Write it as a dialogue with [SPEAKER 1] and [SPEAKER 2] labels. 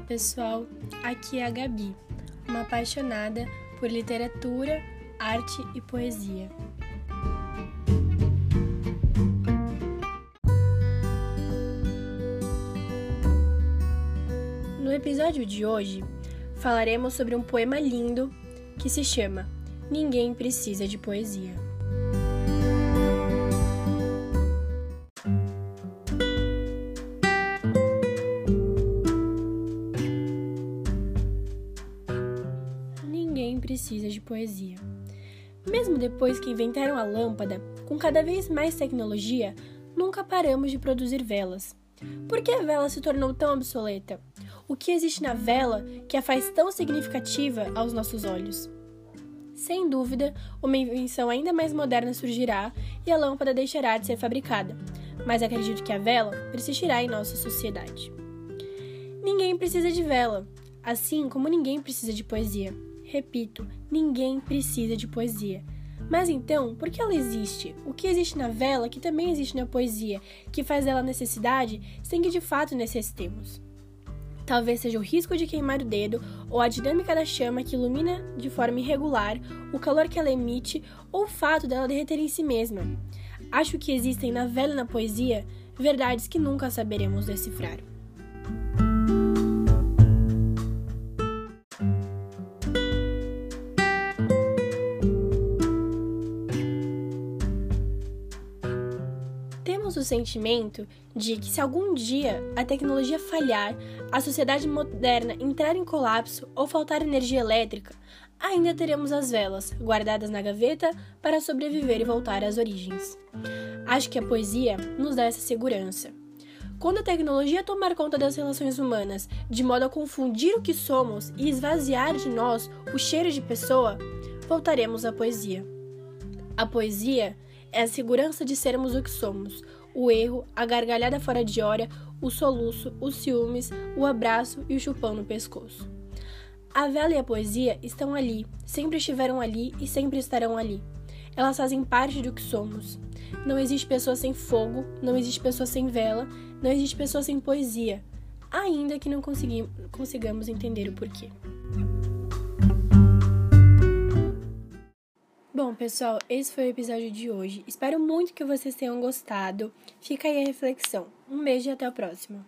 [SPEAKER 1] pessoal, aqui é a Gabi, uma apaixonada por literatura, arte e poesia. No episódio de hoje, falaremos sobre um poema lindo que se chama Ninguém Precisa de Poesia. Precisa de poesia. Mesmo depois que inventaram a lâmpada, com cada vez mais tecnologia, nunca paramos de produzir velas. Por que a vela se tornou tão obsoleta? O que existe na vela que a faz tão significativa aos nossos olhos? Sem dúvida, uma invenção ainda mais moderna surgirá e a lâmpada deixará de ser fabricada, mas acredito que a vela persistirá em nossa sociedade. Ninguém precisa de vela, assim como ninguém precisa de poesia. Repito, ninguém precisa de poesia. Mas então, por que ela existe? O que existe na vela que também existe na poesia, que faz dela necessidade sem que de fato necessitemos? Talvez seja o risco de queimar o dedo, ou a dinâmica da chama que ilumina de forma irregular, o calor que ela emite, ou o fato dela derreter em si mesma. Acho que existem na vela e na poesia verdades que nunca saberemos decifrar. Temos o sentimento de que se algum dia a tecnologia falhar, a sociedade moderna entrar em colapso ou faltar energia elétrica, ainda teremos as velas guardadas na gaveta para sobreviver e voltar às origens. Acho que a poesia nos dá essa segurança. Quando a tecnologia tomar conta das relações humanas de modo a confundir o que somos e esvaziar de nós o cheiro de pessoa, voltaremos à poesia. A poesia é a segurança de sermos o que somos, o erro, a gargalhada fora de hora, o soluço, os ciúmes, o abraço e o chupão no pescoço. A vela e a poesia estão ali, sempre estiveram ali e sempre estarão ali. Elas fazem parte do que somos. Não existe pessoa sem fogo, não existe pessoa sem vela, não existe pessoa sem poesia, ainda que não consigamos entender o porquê. Pessoal, esse foi o episódio de hoje. Espero muito que vocês tenham gostado. Fica aí a reflexão. Um beijo e até o próximo.